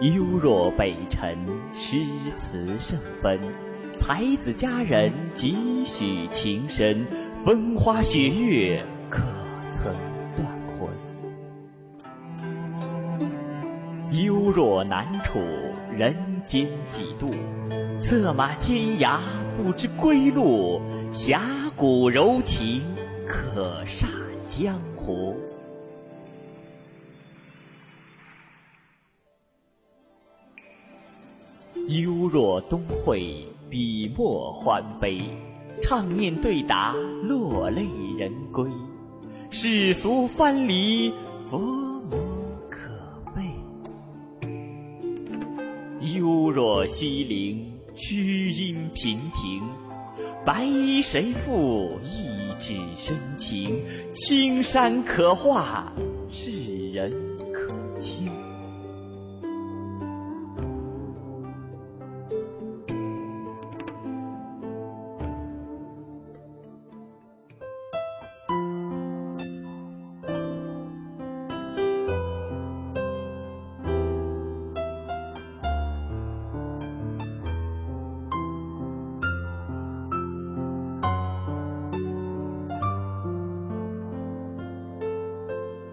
幽若北辰，诗词圣奔，才子佳人几许情深，风花雪月可曾断魂？幽若南楚人间几度，策马天涯不知归路，侠骨柔情可煞江湖。幽若东会，笔墨欢悲，畅念对答，落泪人归。世俗藩篱，佛母可悲。幽若西陵，曲音频停，白衣谁负？一纸深情，青山可画，世人可亲。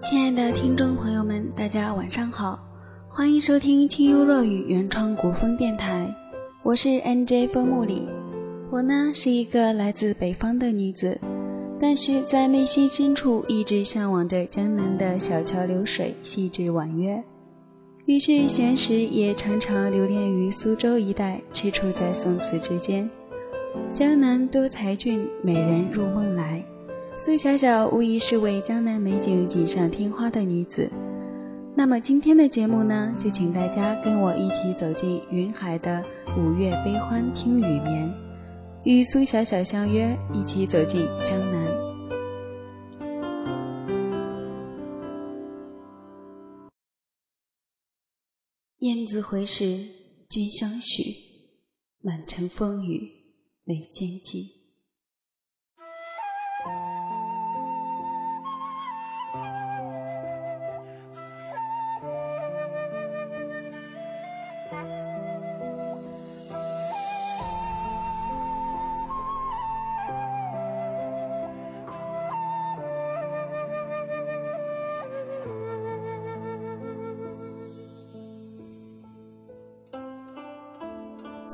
亲爱的听众朋友们，大家晚上好，欢迎收听清幽若雨原创古风电台，我是 NJ 风木里。我呢是一个来自北方的女子，但是在内心深处一直向往着江南的小桥流水、细致婉约。于是闲时也常常流连于苏州一带，踟蹰在宋词之间。江南多才俊，美人入梦来。苏小小无疑是位江南美景锦上添花的女子。那么今天的节目呢，就请大家跟我一起走进云海的五月悲欢听雨眠，与苏小小相约，一起走进江南。雁字回时，君相许，满城风雨眉间记。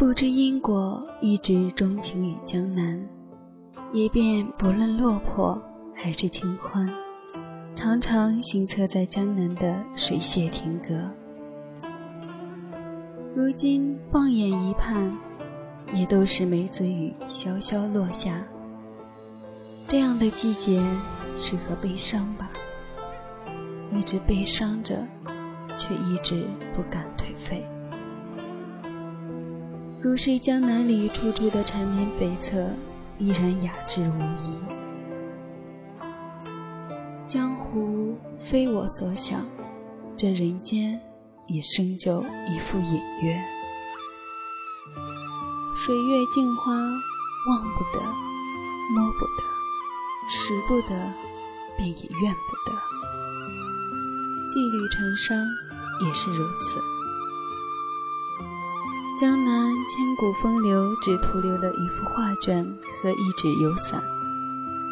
不知因果，一直钟情于江南，也便不论落魄还是清欢，常常行侧在江南的水榭亭阁。如今放眼一盼，也都是梅子雨潇潇落下。这样的季节，适合悲伤吧？一直悲伤着，却一直不敢颓废。如是江南里处处的缠绵悱恻，依然雅致无疑。江湖非我所想，这人间已生就一副隐约。水月镜花，望不得，摸不得，识不得，便也怨不得。羁旅成伤，也是如此。江南千古风流，只徒留了一幅画卷和一纸油伞。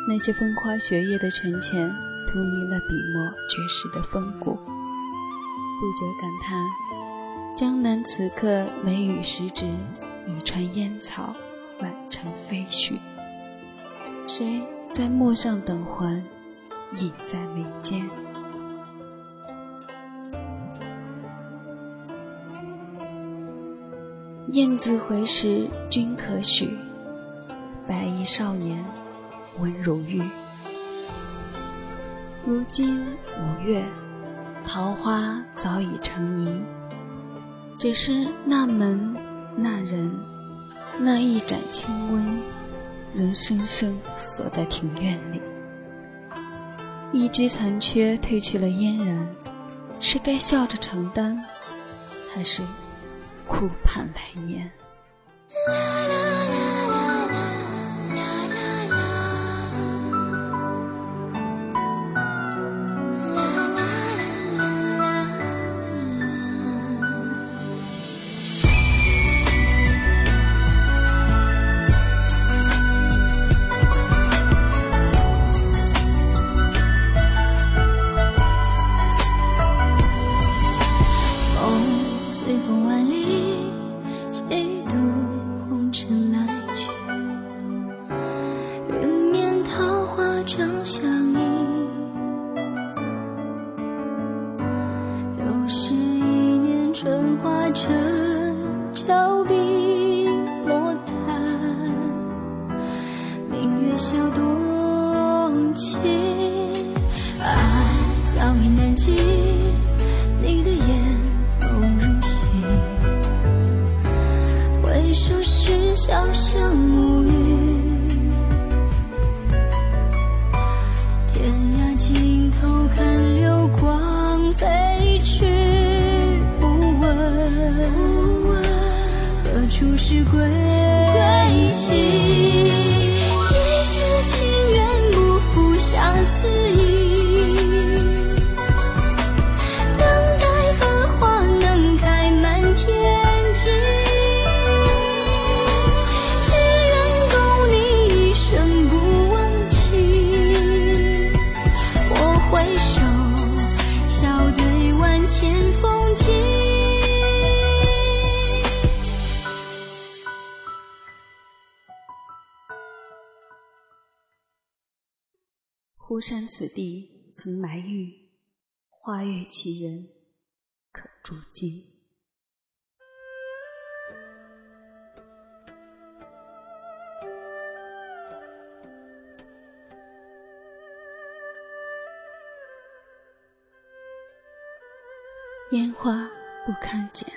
那些风花雪月的沉潜，涂明了笔墨绝世的风骨。不觉感叹：江南此刻梅雨时值，雨穿烟草，满城飞絮。谁在陌上等还？影在眉间。雁字回时，君可许。白衣少年，温如玉。如今五月，桃花早已成泥。只是那门、那人、那一盏清温，仍生生锁在庭院里。一枝残缺褪去了嫣然，是该笑着承担，还是？苦盼来年。孤山此地曾埋玉，花月其人可铸金。烟花不堪剪，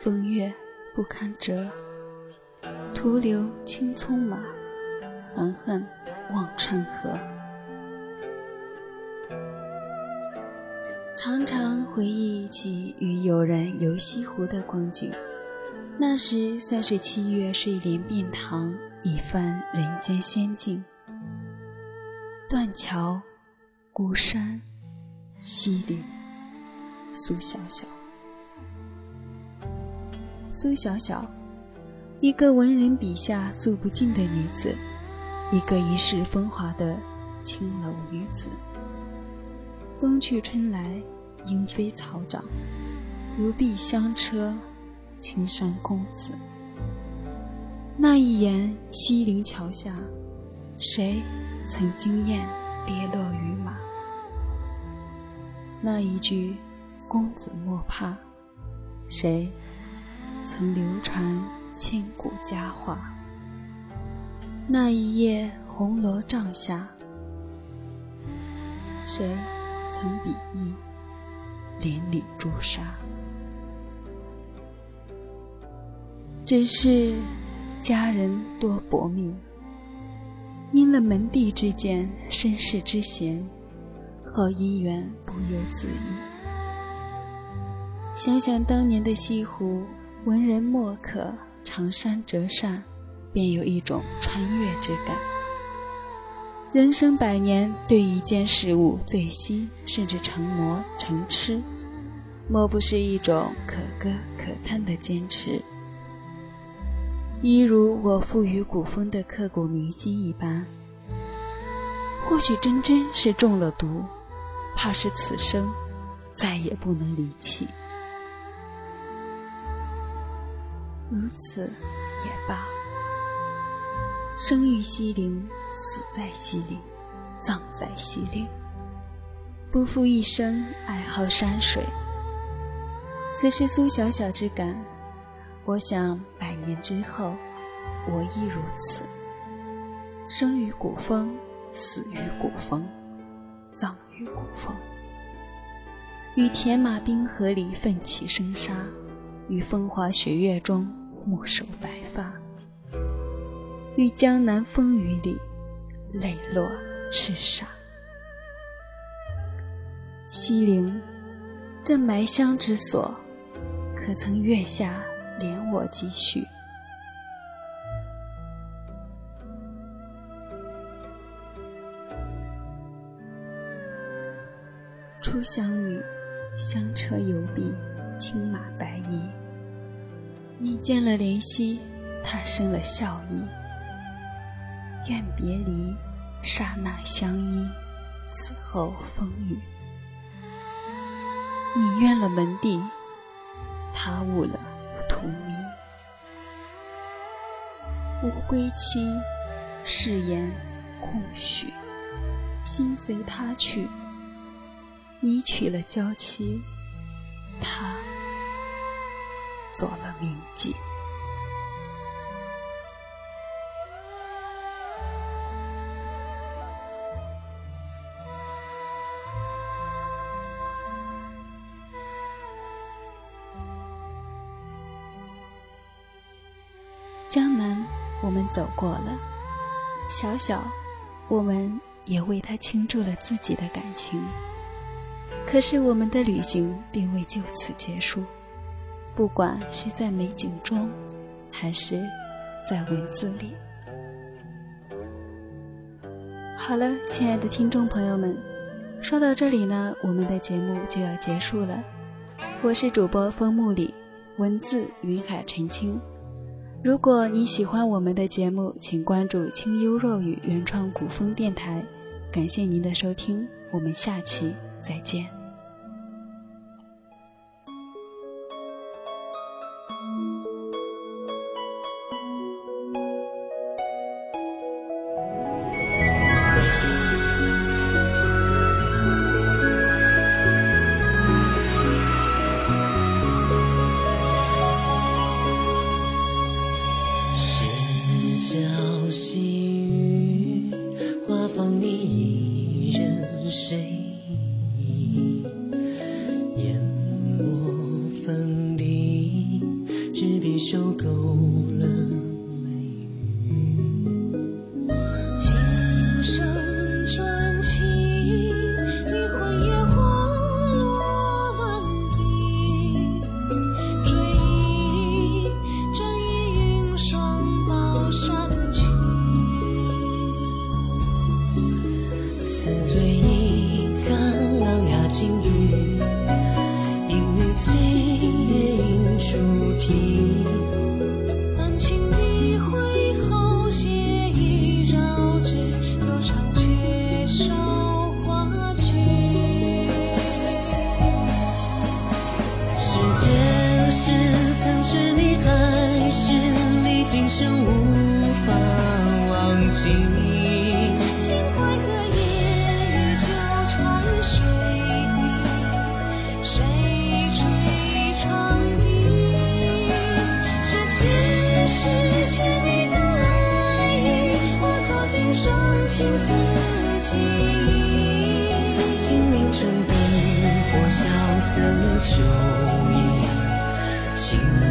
风月不堪折，徒留青葱马，痕痕望春河。常常回忆起与友人游西湖的光景，那时算是七月睡莲变塘，一番人间仙境。断桥、孤山、西岭，苏小小。苏小小，一个文人笔下诉不尽的女子，一个一世风华的青楼女子。冬去春来。莺飞草长，如碧香车，青山公子。那一眼西陵桥下，谁曾惊艳跌落于马？那一句公子莫怕，谁曾流传千古佳话？那一夜红罗帐下，谁曾比翼？连理朱砂，只是家人多薄命，因了门第之见、身世之嫌，好姻缘不由自意。想想当年的西湖，文人墨客长衫折扇，便有一种穿越之感。人生百年，对一件事物最惜，甚至成魔成痴，莫不是一种可歌可叹的坚持？一如我赋予古风的刻骨铭心一般。或许真真是中了毒，怕是此生再也不能离弃。如此也罢。生于西陵，死在西陵，葬在西陵，不负一生爱好山水。此是苏小小之感，我想百年之后，我亦如此。生于古风，死于古风，葬于古风。与铁马冰河里奋起生杀，与风花雪月中默守白发。于江南风雨里，泪落痴傻。西陵，这埋香之所，可曾月下怜我几许？初相遇，香车游碧，青马白衣。你见了怜惜，他生了笑意。愿别离，刹那相依，此后风雨。你怨了门第，他误了荼蘼。无归期，誓言空许，心随他去。你娶了娇妻，他做了名妓。江南，我们走过了；小小，我们也为他倾注了自己的感情。可是，我们的旅行并未就此结束。不管是在美景中，还是在文字里。好了，亲爱的听众朋友们，说到这里呢，我们的节目就要结束了。我是主播风木里，文字云海澄清。如果你喜欢我们的节目，请关注清幽若雨原创古风电台。感谢您的收听，我们下期再见。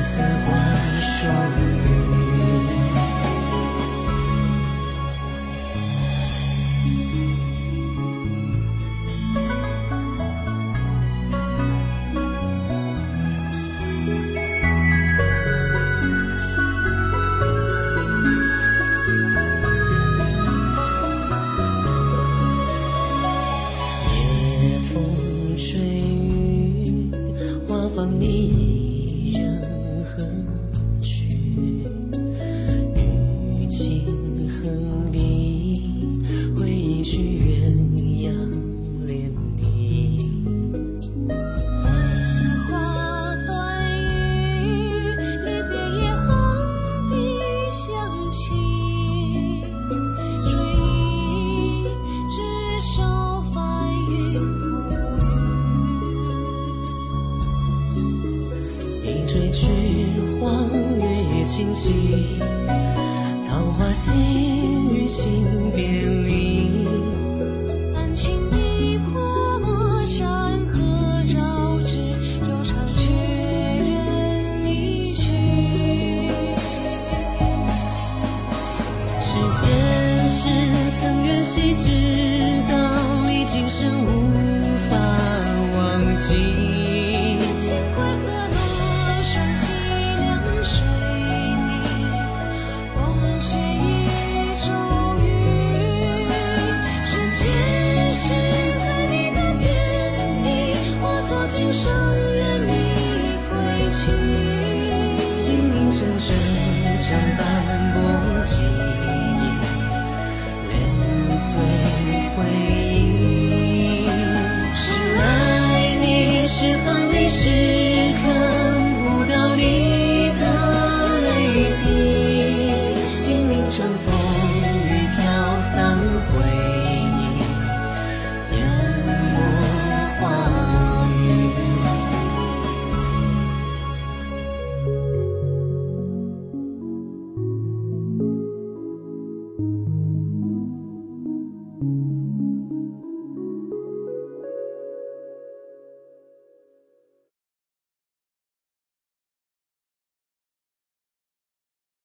似幻神秘心桃花谢雨心别离。